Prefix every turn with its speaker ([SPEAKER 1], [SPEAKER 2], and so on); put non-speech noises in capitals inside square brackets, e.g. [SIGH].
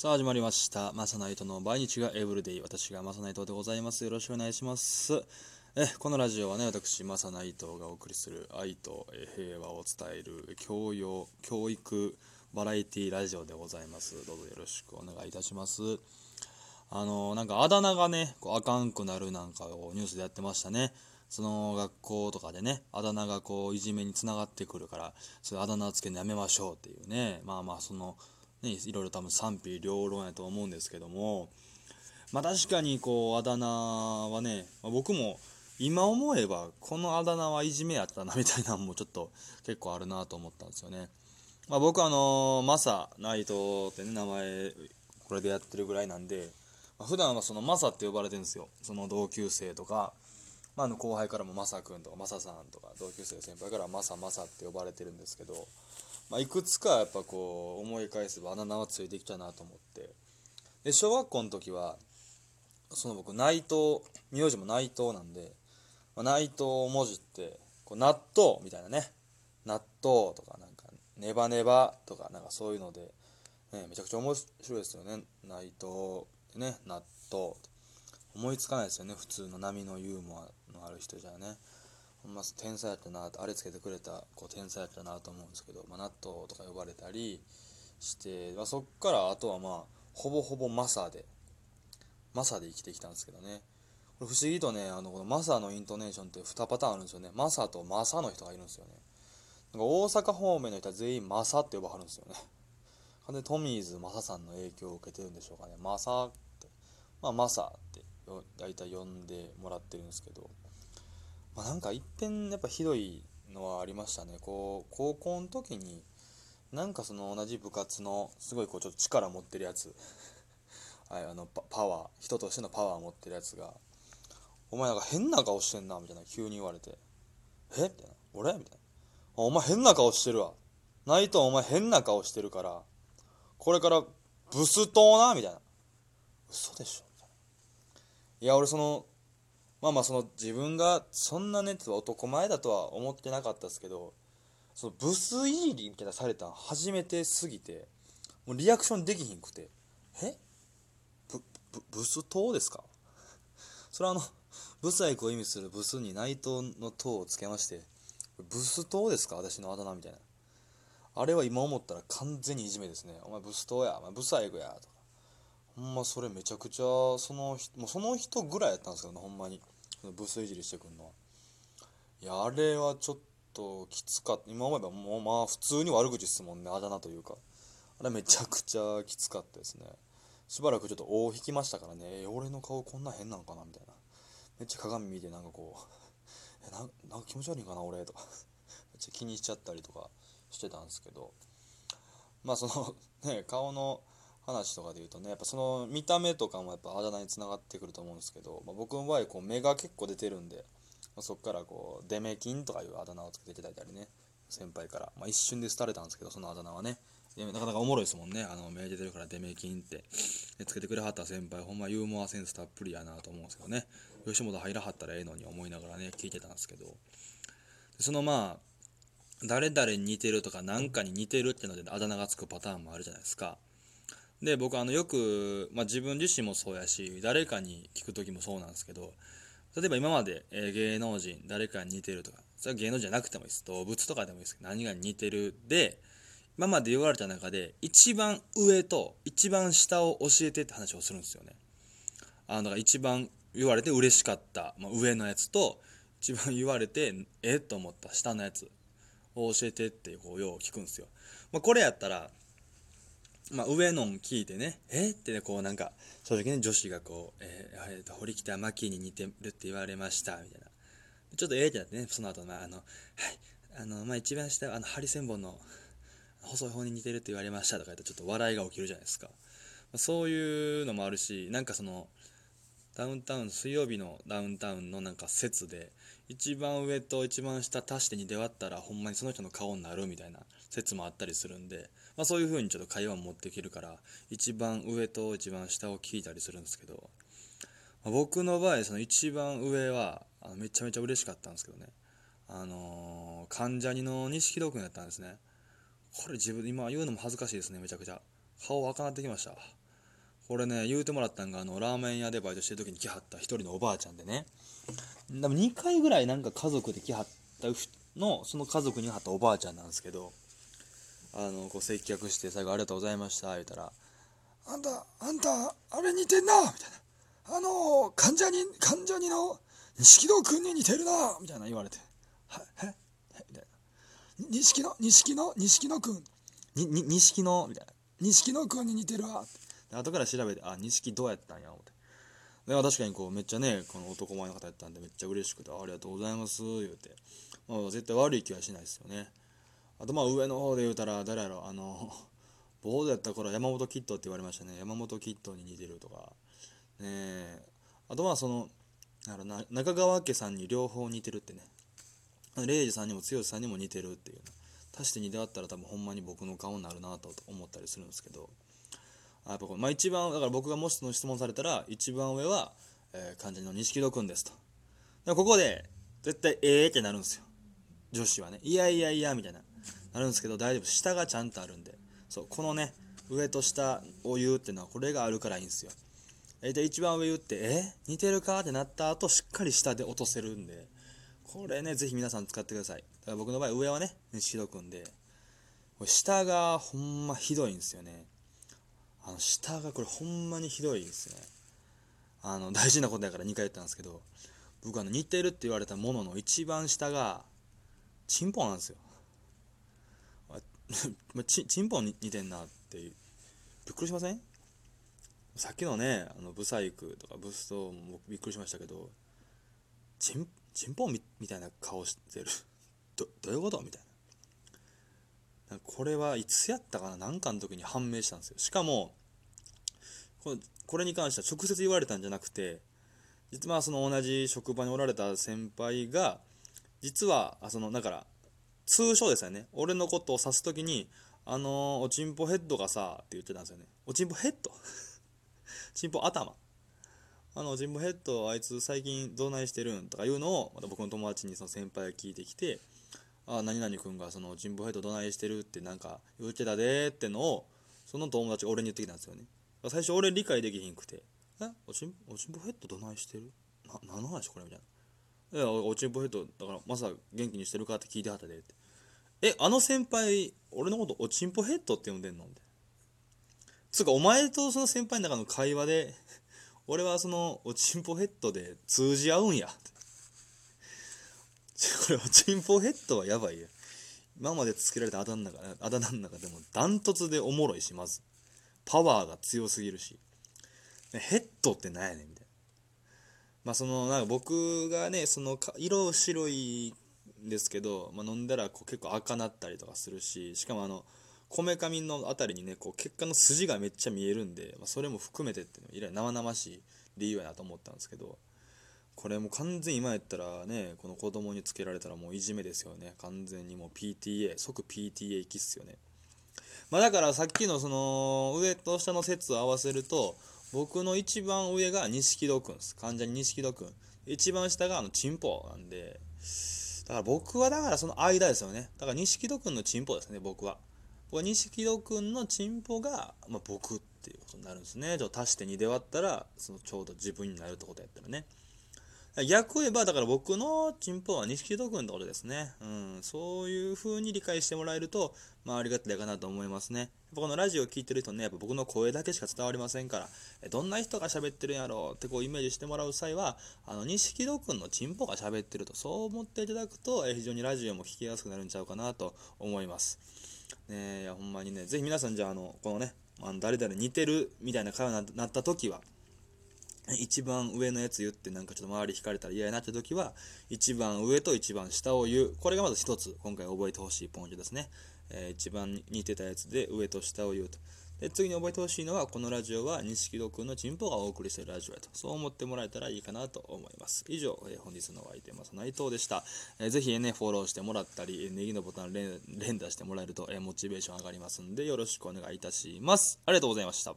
[SPEAKER 1] さあ始まりました。マサナイトの毎日がエブリデイ。私がマサナイトでございます。よろしくお願いします。えこのラジオはね、私、マサナイトがお送りする愛と平和を伝える教養、教育、バラエティラジオでございます。どうぞよろしくお願いいたします。あのなんかあだ名がね、こうあかんくなるなんかをニュースでやってましたね。その学校とかでね、あだ名がこういじめにつながってくるから、それあだ名つけるのやめましょうっていうね、まあまあその、ね、いろいろ多分賛否両論やと思うんですけども、まあ確かにこうあだ名はね、まあ僕も今思えばこのあだ名はいじめやったなみたいなのもちょっと結構あるなと思ったんですよね。まあ僕あのマサナイトってね名前これでやってるぐらいなんで、まあ、普段はそのマサって呼ばれてるんですよ。その同級生とか、まあ、あの後輩からもマサ君とかマサさんとか同級生先輩からマサマサって呼ばれてるんですけど、まあ、いくつかやっぱこう思い返せばあだ名はついてきたなと思って。で小学校の時はその僕内藤名字も内藤なんで、まあ、内藤文字ってこう納豆みたいなね。納豆とかなんかネバネバとかなんかそういうので、ね、めちゃくちゃ面白いですよね。内藤ね納豆。思いつかないですよね。普通の波のユーモアのある人じゃね。ほんま天才やったなあれつけてくれたこう天才やったなと思うんですけど、まあ、納豆とか呼ばれたりして、まあ、そっからあとはまあほぼほぼマサでマサで生きてきたんですけどね。これ不思議とねあのこのマサのイントネーションって2パターンあるんですよね。マサとマサの人がいるんですよね。なんか大阪方面の人は全員マサって呼ばはるんですよね。完全にトミーズマサさんの影響を受けてるんでしょうかね。マサってまあマサって大体呼んでもらってるんですけど。まあ、なんか一遍やっぱひどいのはありましたね。こう高校の時になんかその同じ部活のすごいこうちょっと力持ってるやつ [LAUGHS] はいあのパパワー人としてのパワー持ってるやつが「お前なんか変な顔してんな」みたいな急に言われて「え？みたいな「俺?」みたいな「お前変な顔してるわ。ナイトお前変な顔してるからこれからブストな」みたいな「嘘でしょ」みたいな。いや俺そのまあまあその自分がそんなね男前だとは思ってなかったですけどそのブスいじりみたいなされたん初めてすぎてもうリアクションできひんくて「え？ブブブス党ですか?」[LAUGHS] それはあのブサイクを意味するブスに内藤の党をつけまして「ブス党ですか？私のあだ名」みたいな。あれは今思ったら完全にいじめですね「お前ブス党や。お前ブサイクや」とか。ほんまそれめちゃくちゃその人もうその人ぐらいやったんですけどねほんまに。ブスいじりしてくんのは。いやあれはちょっときつかった。今思えばもうまあ普通に悪口ですもんね。あだ名というか。あれめちゃくちゃきつかったですね。しばらくちょっと尾を引きましたからね。え俺の顔こんな変なんかなみたいな。めっちゃ鏡見てなんかこう [LAUGHS] えななんか気持ち悪いんかな俺とか。[LAUGHS] めっちゃ気にしちゃったりとかしてたんですけど。まあその [LAUGHS] ね顔の話とかで言うとねやっぱその見た目とかもやっぱあだ名につながってくると思うんですけど、まあ、僕の場合こう目が結構出てるんで、まあ、そっからこうデメキンとかいうあだ名をつけていただいたりね先輩から、まあ、一瞬で廃れたんですけどそのあだ名はね。なかなかおもろいですもんね。あの目出てるからデメキンって。でつけてくれはった先輩ほんまユーモアセンスたっぷりやなと思うんですけどね。吉本入らはったらええのに思いながらね聞いてたんですけど。そのまあ誰々に似てるとか何かに似てるっていうのであだ名がつくパターンもあるじゃないですか。で僕あのよく、まあ、自分自身もそうやし誰かに聞く時もそうなんですけど例えば今まで、えー芸能人誰かに似てるとかそれは芸能人じゃなくてもいいです。動物とかでもいいですけど何が似てるで今まで言われた中で一番上と一番下を教えてって話をするんですよね。あのだから一番言われて嬉しかった、まあ、上のやつと一番言われてえっと思った下のやつを教えてってこうよう聞くんですよ、まあ、これやったらまあ、上のん聞いてね、え？ってね、こうなんか、正直ね、女子がこう、えー、えーと、堀北真希に似てるって言われました、みたいな。ちょっとええってなってね、その後、まあ、あの、はい、あの、まあ、一番下、あの、ハリセンボンの細い方に似てるって言われましたとか言ったら、ちょっと笑いが起きるじゃないですか。ま、そういうのもあるし、なんかその、ダウンタウン、水曜日のダウンタウンのなんか説で、一番上と一番下足して2で割ったら、ほんまにその人の顔になるみたいな説もあったりするんで、まあ、そういう風にちょっと会話を持っていけるから一番上と一番下を聞いたりするんですけど、まあ、僕の場合その一番上はあのめちゃめちゃ嬉しかったんですけどね。あのー、関ジャニの錦戸君やったんですね。これ自分今言うのも恥ずかしいですねめちゃくちゃ。顔赤なってきました。これね言うてもらったんがあのラーメン屋でバイトしてる時に来はった一人のおばあちゃんでね。でも2回ぐらいなんか家族で来はったのその家族にはったおばあちゃんなんですけどあのこう接客して最後ありがとうございました言うたら「あんたあんたあれ似てんな」みたいな「あの患者に患者にの錦戸君に似てるな」みたいな言われて「はええみたいな「錦野錦野錦野君にに錦野」みたいな「錦野君に似てるわ」で後から調べて「あ錦どうやったんや」思って。で確かにこうめっちゃねこの男前の方やったんでめっちゃ嬉しくて「ありがとうございます」言うて、まあ、絶対悪い気はしないですよね。あとまあ上の方で言うたら誰やろあのボードやった頃山本キッドって言われましたね。山本キッドに似てるとか。ねあとまあそのな中川家さんに両方似てるってね。レイジさんにも剛さんにも似てるっていう足して2であったら多分ほんまに僕の顔になるなと思ったりするんですけど。やっぱまあ、一番だから僕がもしその質問されたら一番上は、えー、患者の錦戸君ですと。でここで絶対ええってなるんですよ。女子はね。いやいやいやみたいな。なるんですけど大丈夫下がちゃんとあるんで。そうこのね上と下を言うっていうのはこれがあるからいいんですよ。大体一番上言ってえ似てるか？ってなった後しっかり下で落とせるんで。これねぜひ皆さん使ってください。だから僕の場合上はね錦戸君で。下がほんまひどいんですよね。あの下がこれほんまにひどいですね。あの [LAUGHS] 大事なことやから2回言ったんですけど僕あの似てるって言われたものの一番下がチンポなんですよ。[LAUGHS] [LAUGHS] ちチンポに似てんなってびっくりしません？さっきのねあのブサイクとかブストもびっくりしましたけどチンチンポみみたいな顔してる。どどういうこと？みたいな。これはいつやったかな？何かの時に判明したんですよ。しかもこれに関しては直接言われたんじゃなくて実はその同じ職場におられた先輩が実はそのだから通称ですよね。俺のことを指す時にあの、おちんぽヘッドがさって言ってたんですよね。おちんぽヘッド？[LAUGHS] ちんぽ頭。あのおちんぽヘッドあいつ最近どないしてるん？とかいうのをまた僕の友達にその先輩が聞いてきてあ何々君がそのおちんぽヘッドどないしてる？ってなんか言ってたでってのをその友達が俺に言ってきたんですよね。最初俺理解できひんくてえ？おちんおちんぽヘッドどないしてるな何の話これ？みたいないやおちんぽヘッドだからまさ元気にしてるかって聞いてはったでってえ、あの先輩、俺のことおちんぽヘッドって呼んでんの？みたいな。つうか、お前とその先輩の中の会話で、俺はそのおちんぽヘッドで通じ合うんや。[LAUGHS] これ、おちんぽヘッドはやばいや。今までつけられたあだ名の中あだ名の中でもダントツでおもろいし、まず。パワーが強すぎるし。ヘッドって何やねんみたいな。まあその、なんか僕がね、その色白いんですけど、まあ、飲んだらこう結構赤なったりとかするししかもあのこめかみの辺りにねこう血管の筋がめっちゃ見えるんで、まあ、それも含めてっていうのは生々しい理由やなと思ったんですけどこれもう完全に今やったらねこの子供につけられたらもういじめですよね完全にもう PTA 即 PTA 行きっすよねまあだからさっきのその上と下の説を合わせると僕の一番上が錦戸くんです患者に錦戸くん一番下があのチンポなんでだから僕はだからその間ですよね。だから錦戸君のチンポですね、僕は。僕は錦戸君のチンポが、まあ、僕っていうことになるんですね。ちょっと足して2で割ったら、そのちょうど自分になるってことやったらね。逆を言えば、だから僕のチンポは錦戸君ってことですね。うん、そういう風に理解してもらえると、まあ、ありがたいかなと思いますね。このラジオを聴いてる人ね、やっぱ僕の声だけしか伝わりませんから、どんな人が喋ってるんやろうってこうイメージしてもらう際は、あの、錦戸くんのチンポが喋ってると、そう思っていただくと、え非常にラジオも聞きやすくなるんちゃうかなと思います。ねいや、ほんまにね、ぜひ皆さんじゃあ、あの、このね、あの誰々似てるみたいな会話になった時は、[LAUGHS] 一番上のやつ言ってなんかちょっと周り引かれたら嫌やなって時は一番上と一番下を言うこれがまず一つ今回覚えてほしいポイントですねえー、一番似てたやつで上と下を言うと。で次に覚えてほしいのは、このラジオは錦戸くんのチンポがお送りしてるラジオやと。そう思ってもらえたらいいかなと思います。以上、えー、本日のお相手、ます内藤でした。えー、ぜひね、フォローしてもらったり、ネギのボタン連連打してもらえると、えー、モチベーション上がりますんで、よろしくお願いいたします。ありがとうございました。